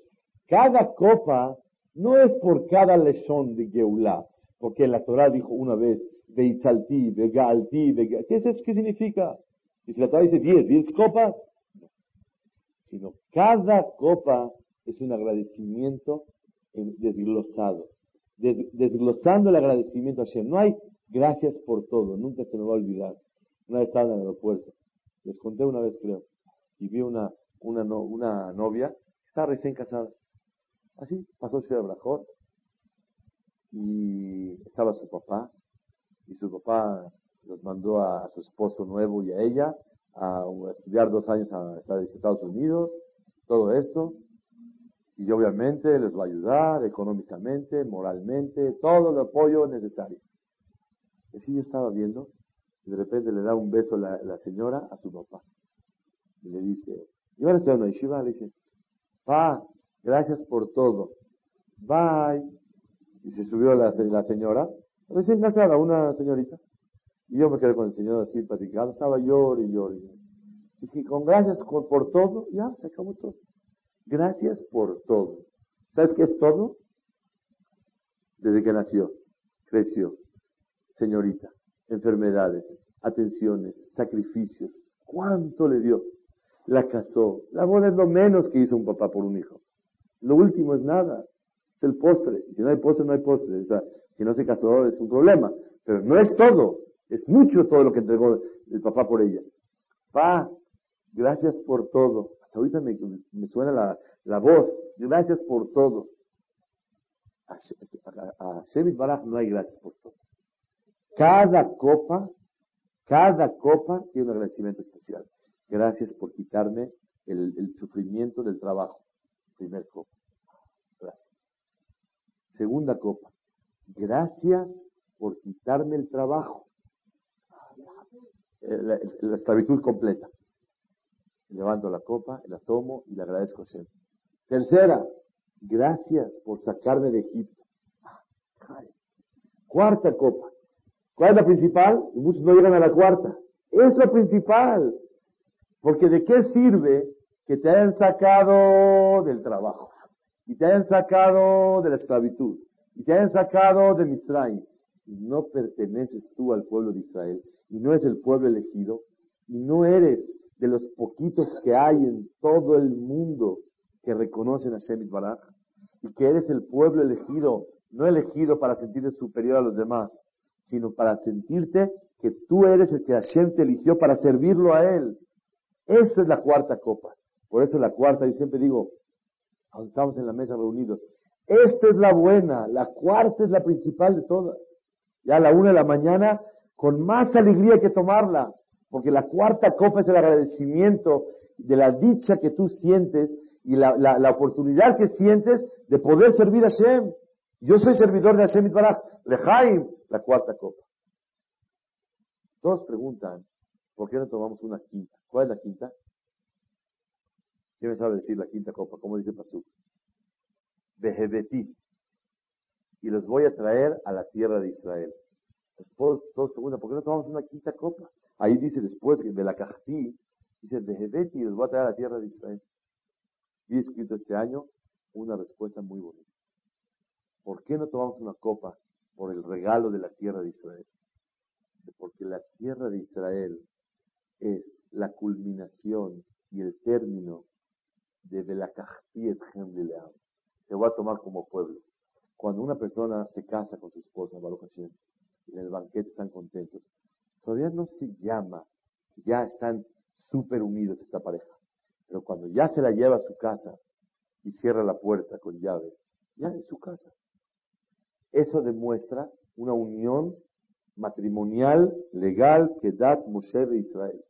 Cada copa no es por cada lesión de Geulah, porque la Torah dijo una vez, Beitzalti, Begalti, ¿qué, es, ¿qué significa? Y si la Torah dice 10, 10 copas, no. Sino cada copa es un agradecimiento desglosado. desglosando el agradecimiento a Hashem. No hay gracias por todo, nunca se me va a olvidar. Una vez estaba en el aeropuerto, les conté una vez creo, y vi una, una, una novia estaba recién casada. Así pasó el Brajot y estaba su papá y su papá los mandó a, su esposo nuevo y a ella a, estudiar dos años a, Estados Unidos, todo esto. Y obviamente les va a ayudar económicamente, moralmente, todo el apoyo necesario. Y así yo estaba viendo, y de repente le da un beso la, señora a su papá. Y le dice, y ahora estoy en Yeshiva, le dice, pa, gracias por todo. Bye. Y se subió la, la señora, recién casada, una señorita. Y yo me quedé con el señor así platicando, estaba llorando y llorando. Dije, con gracias por, todo, ya, se acabó todo. Gracias por todo. ¿Sabes qué es todo? Desde que nació, creció, señorita, enfermedades, atenciones, sacrificios. ¿Cuánto le dio? La casó. La boda es lo menos que hizo un papá por un hijo. Lo último es nada. Es el postre. Y si no hay postre, no hay postre. O sea, si no se casó es un problema. Pero no es todo. Es mucho todo lo que entregó el papá por ella. Pa, gracias por todo. Hasta ahorita me, suena la, la, voz. Gracias por todo. A, a, Baraj no hay gracias por todo. Cada copa, cada copa tiene un agradecimiento especial. Gracias por quitarme el, el sufrimiento del trabajo. Primer copa. Gracias. Segunda copa. Gracias por quitarme el trabajo. Eh, la, esclavitud completa. Levanto la copa, la tomo y le agradezco siempre. Tercera, gracias por sacarme de Egipto. Cuarta copa. ¿Cuál es la principal? Y muchos no llegan a la cuarta. Es la principal. Porque ¿de qué sirve que te hayan sacado del trabajo? Y te hayan sacado de la esclavitud y te hayan sacado de Mitzrayim, y no perteneces tú al pueblo de Israel, y no es el pueblo elegido, y no eres de los poquitos que hay en todo el mundo que reconocen a Shemit Baraj, y que eres el pueblo elegido, no elegido para sentirte superior a los demás, sino para sentirte que tú eres el que Hashem te eligió para servirlo a Él. Esa es la cuarta copa. Por eso la cuarta, yo siempre digo, estamos en la mesa reunidos, esta es la buena, la cuarta es la principal de todas. Ya a la una de la mañana, con más alegría que tomarla, porque la cuarta copa es el agradecimiento de la dicha que tú sientes y la, la, oportunidad que sientes de poder servir a Hashem. Yo soy servidor de Hashem Itbaraj. Lejaim, la cuarta copa. Todos preguntan, ¿por qué no tomamos una quinta? ¿Cuál es la quinta? ¿Quién sabe decir la quinta copa? ¿Cómo dice Pasuk? Behebeti. Y los voy a traer a la tierra de Israel. Todos, todos preguntan, ¿por qué no tomamos una quinta copa? Ahí dice después de la Cajtí, dice Behebeti y los voy a traer a la tierra de Israel. Y escrito este año una respuesta muy bonita. ¿Por qué no tomamos una copa por el regalo de la tierra de Israel? Porque la tierra de Israel es la culminación y el término de de Te voy a tomar como pueblo. Cuando una persona se casa con su esposa, en el banquete están contentos, todavía no se llama ya están súper unidos esta pareja. Pero cuando ya se la lleva a su casa y cierra la puerta con llave, ya es su casa. Eso demuestra una unión matrimonial, legal, que da Moshe de Israel.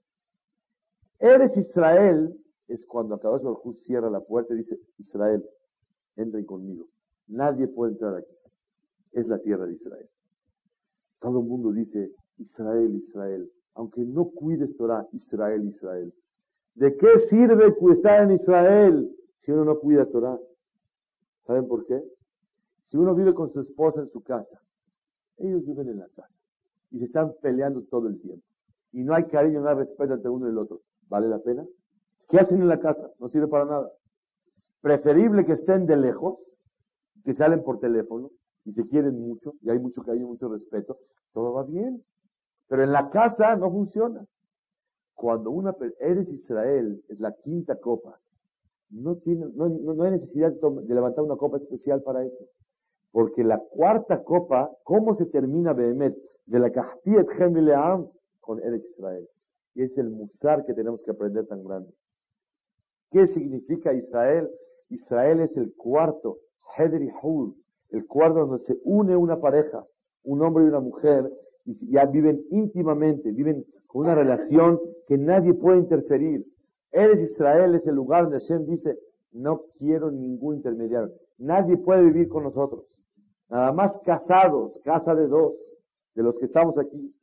Eres Israel es cuando Akadosh Baruj cierra la puerta y dice, Israel, entren conmigo. Nadie puede entrar aquí. Es la tierra de Israel. Todo el mundo dice, Israel, Israel. Aunque no cuides Torah, Israel, Israel. ¿De qué sirve estar en Israel si uno no cuida Torah? ¿Saben por qué? Si uno vive con su esposa en su casa, ellos viven en la casa y se están peleando todo el tiempo. Y no hay cariño, no hay respeto entre uno y el otro. ¿Vale la pena? ¿Qué hacen en la casa? No sirve para nada. Preferible que estén de lejos, que salen por teléfono y se quieren mucho y hay mucho cariño, mucho respeto. Todo va bien. Pero en la casa no funciona. Cuando una eres Israel, es la quinta copa, no, tiene, no, no hay necesidad de, levantar una copa especial para eso. Porque la cuarta copa, ¿cómo se termina Behemet? De la Kahtiet Leam con Eres Israel. Y es el musar que tenemos que aprender tan grande. ¿Qué significa Israel? Israel es el cuarto, Hedri Hul, el cuarto donde se une una pareja, un hombre y una mujer, y ya viven íntimamente, viven con una relación que nadie puede interferir. Eres Israel, es el lugar donde Hashem dice, no quiero ningún intermediario. Nadie puede vivir con nosotros. Nada más casados, casa de dos, de los que estamos aquí.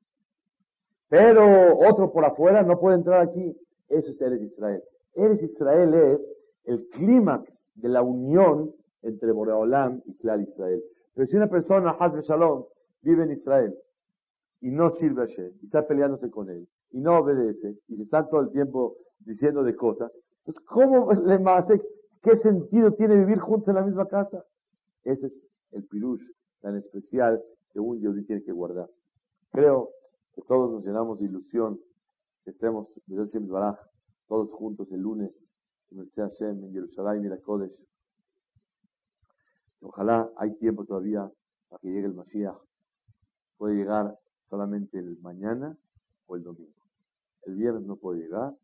Pero otro por afuera no puede entrar aquí. Eso es Eres Israel. Eres Israel es el clímax de la unión entre Boreolam y Clar Israel. Pero si una persona, Hazbe Shalom, vive en Israel y no sirve a Hashem, y está peleándose con él, y no obedece, y se está todo el tiempo diciendo de cosas, entonces, ¿cómo le hace? ¿Qué sentido tiene vivir juntos en la misma casa? Ese es el pirush tan especial que un Yehudi tiene que guardar. Creo que todos nos llenamos de ilusión que estemos, Baraj, todos juntos el lunes en el Hashem, en Jerusalén y la Kodesh. Ojalá hay tiempo todavía para que llegue el Mashiach. Puede llegar solamente el mañana o el domingo. El viernes no puede llegar,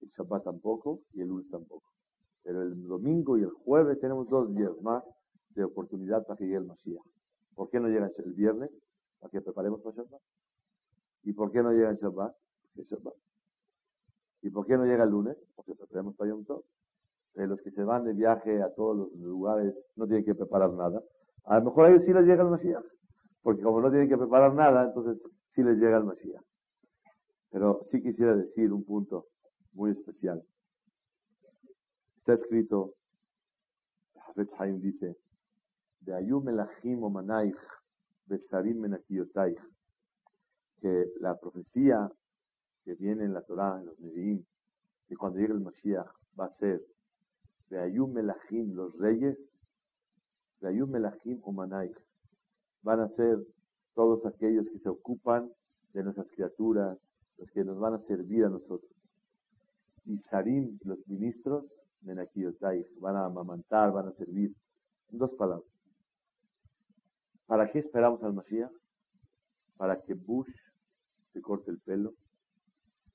el Shabbat tampoco y el lunes tampoco. Pero el domingo y el jueves tenemos dos días más de oportunidad para que llegue el Mashiach. ¿Por qué no llega el viernes? Para que preparemos para Shabbat. ¿Y por qué no llega el Shabbat? Porque Shabbat. ¿Y por qué no llega el lunes? Porque preparemos para Yom Tov. los que se van de viaje a todos los lugares no tienen que preparar nada. A lo mejor a ellos sí les llega el Mashiach. Porque como no tienen que preparar nada, entonces sí les llega el Mashiach. Pero sí quisiera decir un punto muy especial. Está escrito, Hafez Haim dice, de que la profecía que viene en la Torah, en los Nevi'im, que cuando llegue el Mashiach va a ser de Ayum Melachim, los reyes, de Ayum Melachim o Manaich, van a ser todos aquellos que se ocupan de nuestras criaturas, los que nos van a servir a nosotros. Y Sarim, los ministros, Menakiotai, van a amamantar, van a servir. En dos palabras. ¿Para qué esperamos al Mashiach? Para que Bush se corte el pelo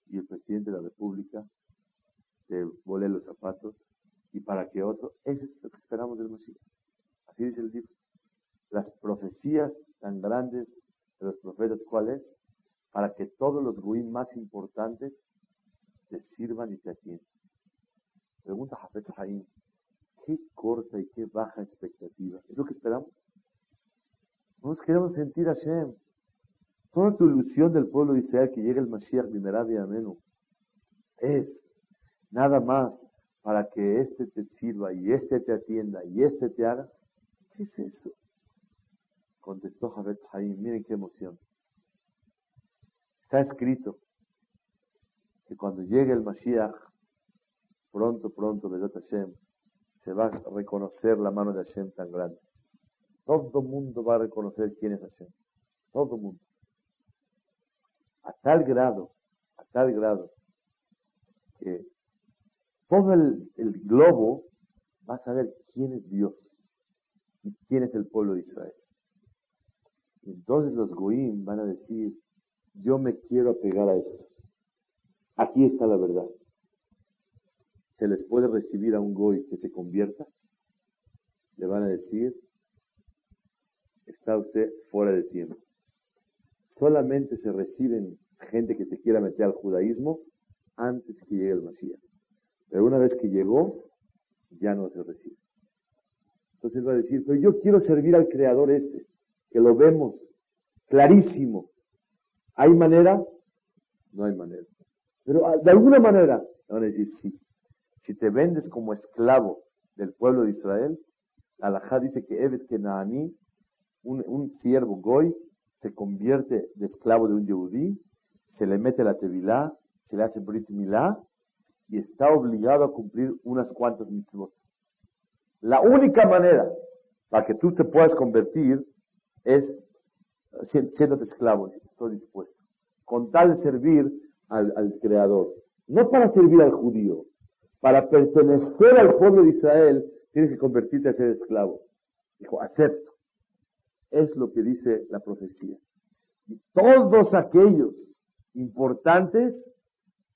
y el presidente de la República se vole los zapatos y para que otro, ese es lo que esperamos del Mashiach. Así dice el libro. Las profecías tan grandes de los profetas, ¿cuál es? Para que todos los ruin más importantes te sirvan y te atiendan. Pregunta Jafet Haim, qué corta y qué baja expectativa. ¿Es lo que esperamos? No nos queremos sentir a Hashem. Toda tu ilusión del pueblo de Israel que llegue el Mashiach Bimerab Amenu es nada más para que este te sirva y este te atienda y este te haga. ¿Qué es eso? Contestó Javet Haim, miren qué emoción. Está escrito que cuando llegue el Mashiach, pronto, pronto, Vedat Hashem, se va a reconocer la mano de Hashem tan grande. Todo el mundo va a reconocer quién es Hashem. Todo el mundo. A tal grado, a tal grado, que todo el, globo va a saber quién es Dios y quién es el pueblo de Israel. Entonces los goim van a decir, yo me quiero apegar a esto. Aquí está la verdad. ¿Se les puede recibir a un goy que se convierta? Le van a decir, está usted fuera de tiempo. Solamente se reciben gente que se quiera meter al judaísmo antes que llegue el Mashiach. Pero una vez que llegó, ya no se recibe. Entonces va a decir, pero yo quiero servir al Creador este, que lo vemos clarísimo. ¿Hay manera? No hay manera. Pero ah, de alguna manera, van a decir sí. Si te vendes como esclavo del pueblo de Israel, Alajá dice que Evet Kenaani, un, un siervo goy, se convierte de esclavo de un yehudí, se le mete la tevilá, se le hace Brit Milá y está obligado a cumplir unas cuantas mitzvot. La única manera para que tú te puedas convertir es siendo esclavo. Estoy dispuesto. Con tal de servir al, al Creador. No para servir al judío. Para pertenecer al pueblo de Israel, tienes que convertirte a ser esclavo. Dijo, acepto. Es lo que dice la profecía. Y todos aquellos importantes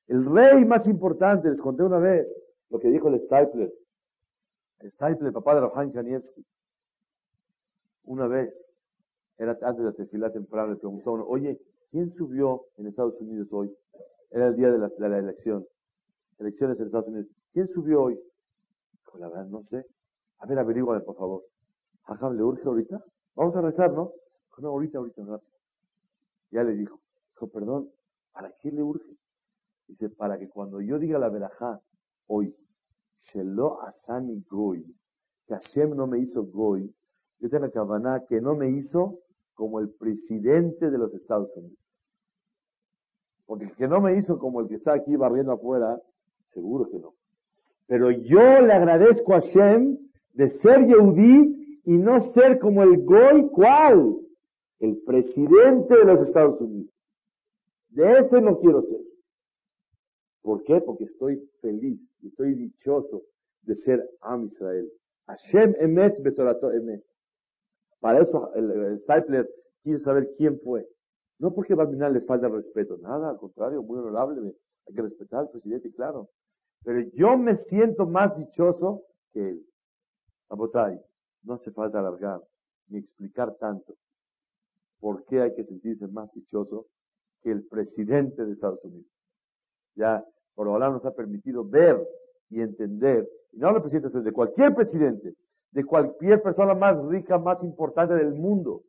el rey más importante, les conté una vez lo que dijo el Stapler. El Stapler, papá de Rohan Kanievski. Una vez, era antes de la tefilá temprano, le preguntó uno, oye, ¿quién subió en Estados Unidos hoy? Era el día de la, elección. Elecciones en Estados Unidos. ¿Quién subió hoy? Dijo, la verdad, no sé. A ver, averíguame, por favor. ¿le urge ahorita? Vamos a rezar, ¿no? Dijo, no, ahorita, ahorita, rápido. Ya le dijo. Dijo, perdón, ¿para qué le urge? Dice, para que cuando yo diga la verajá hoy, Shelo Asani Goy, que Hashem no me hizo Goy, yo tengo la que no me hizo como el presidente de los Estados Unidos. Porque el que no me hizo como el que está aquí barriendo afuera, seguro que no. Pero yo le agradezco a Hashem de ser Yehudí y no ser como el Goy, ¿cuál? El presidente de los Estados Unidos. De ese no quiero ser. ¿Por qué? Porque estoy feliz, estoy dichoso de ser Am Israel. Hashem emet betorato emet. Para eso el, Stapler quiere saber quién fue. No porque Barminal le falta respeto, nada, al contrario, muy honorable, hay que respetar al presidente, claro. Pero yo me siento más dichoso que él. Abotay, no hace falta alargar ni explicar tanto por qué hay que sentirse más dichoso que el presidente de Estados Unidos. Ya Borobalá nos ha permitido ver y entender, y no el presidente, de cualquier presidente, de cualquier persona más rica, más importante del mundo.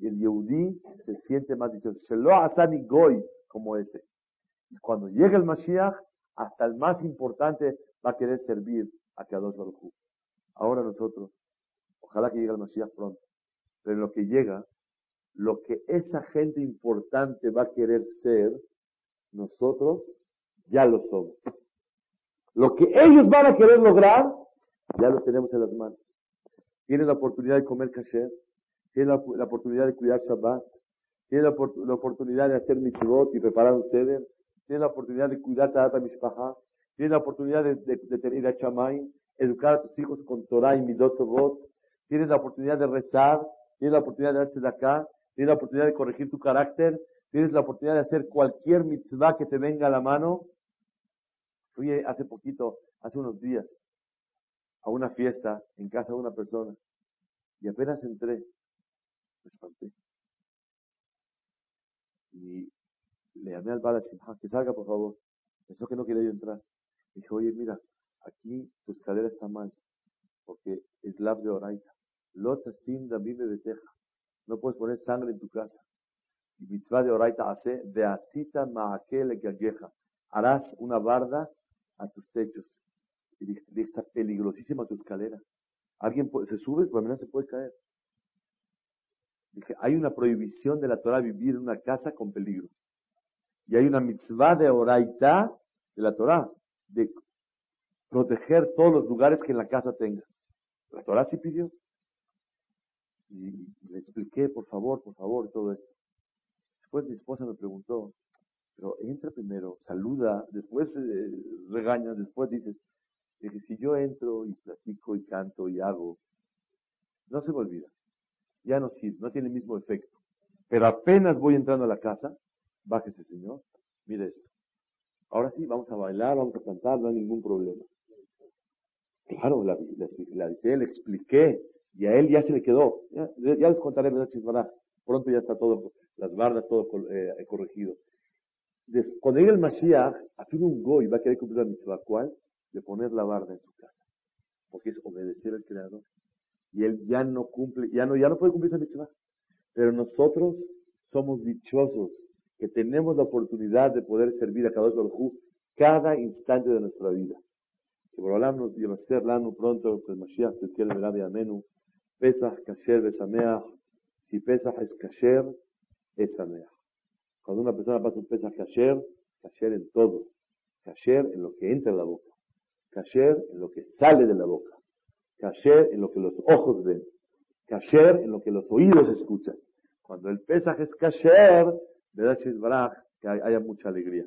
El Yehudí se siente más dichoso. Shelo Asani Goy, como ese. Y cuando llegue el Mashiach, hasta el más importante va a querer servir a Kadosh Baruj Ahora nosotros, ojalá que llegue el Mashiach pronto, pero en lo que llega, lo que esa gente importante va a querer ser, nosotros ya lo somos. Lo que ellos van a querer lograr, ya lo tenemos en las manos. Tienen la oportunidad de comer kasher, tienen la, oportunidad de cuidar Shabbat, tienen la, oportunidad de hacer mitzvot y preparar un ceder, tienen la oportunidad de cuidar Tata Mishpaha, tienen la oportunidad de, tener a Chamay, educar a tus hijos con Torah y Midot Tovot, tienes la oportunidad de rezar, tienes la oportunidad de darse de acá, tienes la oportunidad de corregir tu carácter, tienes la oportunidad de hacer cualquier mitzvah que te venga a la mano, Fui hace poquito, hace unos días, a una fiesta en casa de una persona y apenas entré, me espanté. Y le llamé al Bala que salga por favor. Pensó que no quería yo entrar. Dije, oye, mira, aquí tu escalera está mal, porque es la de oraita. No puedes poner sangre en tu casa. Y mitzvah de oraita hace de asita maakele gageja. Harás una barda a tus techos. Y está peligrosísima tu escalera. Alguien se sube, por lo menos se puede caer. Dije, hay una prohibición de la Torah vivir en una casa con peligro. Y hay una mitzvah de oraita de la Torah de proteger todos los lugares que en la casa tengas. La Torah sí pidió. Y le expliqué, por favor, por favor, todo esto. Después mi esposa me preguntó, pero entra primero, saluda, después eh, regaña, después dices, que si yo entro y platico y canto y hago, no se me olvida. Ya no sirve, no tiene el mismo efecto. Pero apenas voy entrando a la casa, bájese señor, mire esto. Ahora sí, vamos a bailar, vamos a cantar, no hay ningún problema. Claro, la, la, le expliqué, y a él ya se le quedó. Ya, les contaré, Pronto ya está todo, las bardas, todo eh, corregido. cuando llegue el Mashiach, aquí un goy va a querer cumplir la mitzvah. ¿Cuál? De poner la barda en su casa. Porque es obedecer al Creador. Y él ya no cumple, ya no, ya no puede cumplir esa mitzvah. Pero nosotros somos dichosos que tenemos la oportunidad de poder servir a cada Baruj cada instante de nuestra vida. Que hablar nos ser lano pronto, pues Mashiach se quiere ver a Amenu. Pesach, Kasher, Besameach. Si Pesach es Kasher, es Sameach. Cuando una persona pasa un Pesach Kasher, Kasher en todo. Kasher en lo que entra en la boca. Kasher en lo que sale de la boca. Kasher en lo que los ojos ven. Kasher en lo que los oídos escuchan. Cuando el Pesach es Kasher, ¿verdad, que haya mucha alegría.